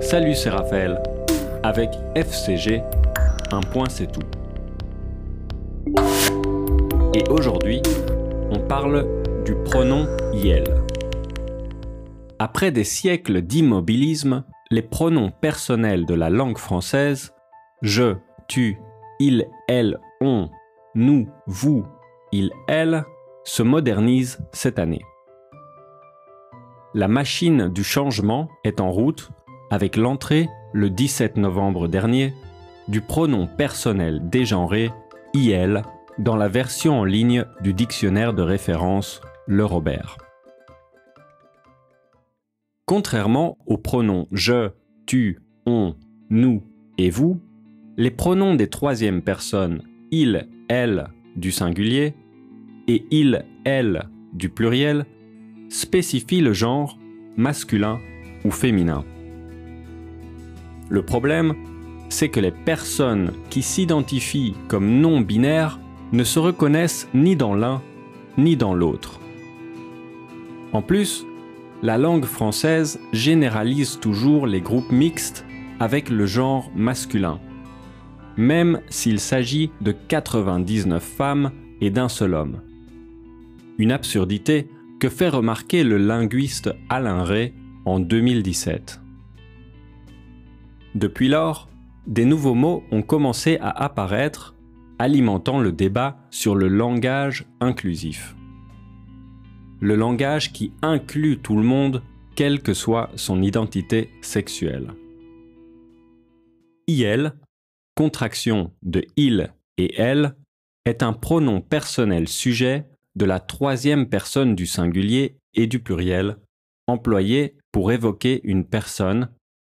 Salut, c'est Raphaël. Avec FCG, un point c'est tout. Et aujourd'hui, on parle du pronom IEL. Après des siècles d'immobilisme, les pronoms personnels de la langue française, je, tu, il, elle, on, nous, vous, il, elle, se modernisent cette année. La machine du changement est en route avec l'entrée, le 17 novembre dernier, du pronom personnel dégenré IL dans la version en ligne du dictionnaire de référence Le Robert. Contrairement aux pronoms je, tu, on, nous et vous, les pronoms des troisièmes personnes il, elle du singulier et il, elle du pluriel spécifient le genre masculin ou féminin. Le problème, c'est que les personnes qui s'identifient comme non binaires ne se reconnaissent ni dans l'un ni dans l'autre. En plus, la langue française généralise toujours les groupes mixtes avec le genre masculin, même s'il s'agit de 99 femmes et d'un seul homme. Une absurdité que fait remarquer le linguiste Alain Ray en 2017. Depuis lors, des nouveaux mots ont commencé à apparaître, alimentant le débat sur le langage inclusif. Le langage qui inclut tout le monde, quelle que soit son identité sexuelle. IL, contraction de il et elle, est un pronom personnel sujet de la troisième personne du singulier et du pluriel, employé pour évoquer une personne,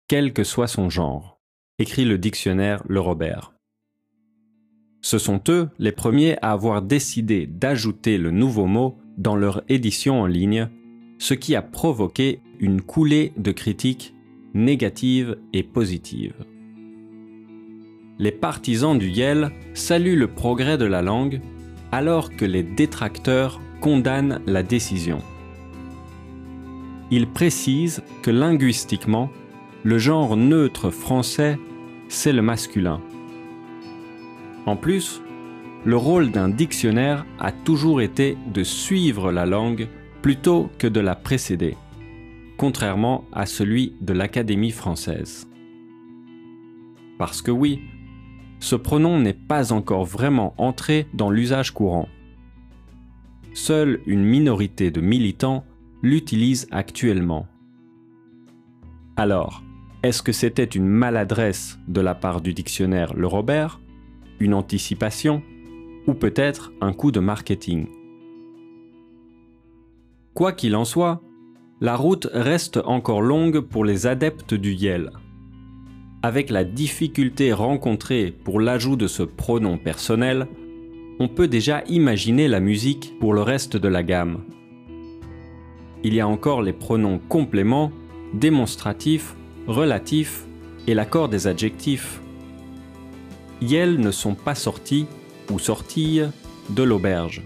quel que soit son genre, écrit le dictionnaire Le Robert. Ce sont eux les premiers à avoir décidé d'ajouter le nouveau mot dans leur édition en ligne, ce qui a provoqué une coulée de critiques négatives et positives. Les partisans du Yel saluent le progrès de la langue alors que les détracteurs condamnent la décision. Ils précisent que linguistiquement, le genre neutre français, c'est le masculin. En plus, le rôle d'un dictionnaire a toujours été de suivre la langue plutôt que de la précéder, contrairement à celui de l'Académie française. Parce que oui, ce pronom n'est pas encore vraiment entré dans l'usage courant. Seule une minorité de militants l'utilise actuellement. Alors, est-ce que c'était une maladresse de la part du dictionnaire Le Robert, une anticipation ou peut-être un coup de marketing? Quoi qu'il en soit, la route reste encore longue pour les adeptes du Yel avec la difficulté rencontrée pour l'ajout de ce pronom personnel, on peut déjà imaginer la musique pour le reste de la gamme. Il y a encore les pronoms compléments, démonstratifs, relatifs et l'accord des adjectifs. Yel ne sont pas sortis ou sortilles de l'auberge.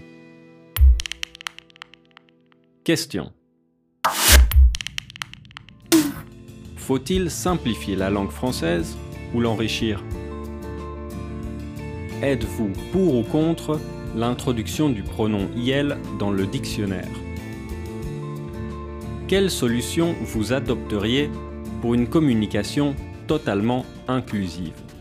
Question. Faut-il simplifier la langue française ou l'enrichir? Êtes-vous pour ou contre l'introduction du pronom IL dans le dictionnaire? Quelle solution vous adopteriez pour une communication totalement inclusive?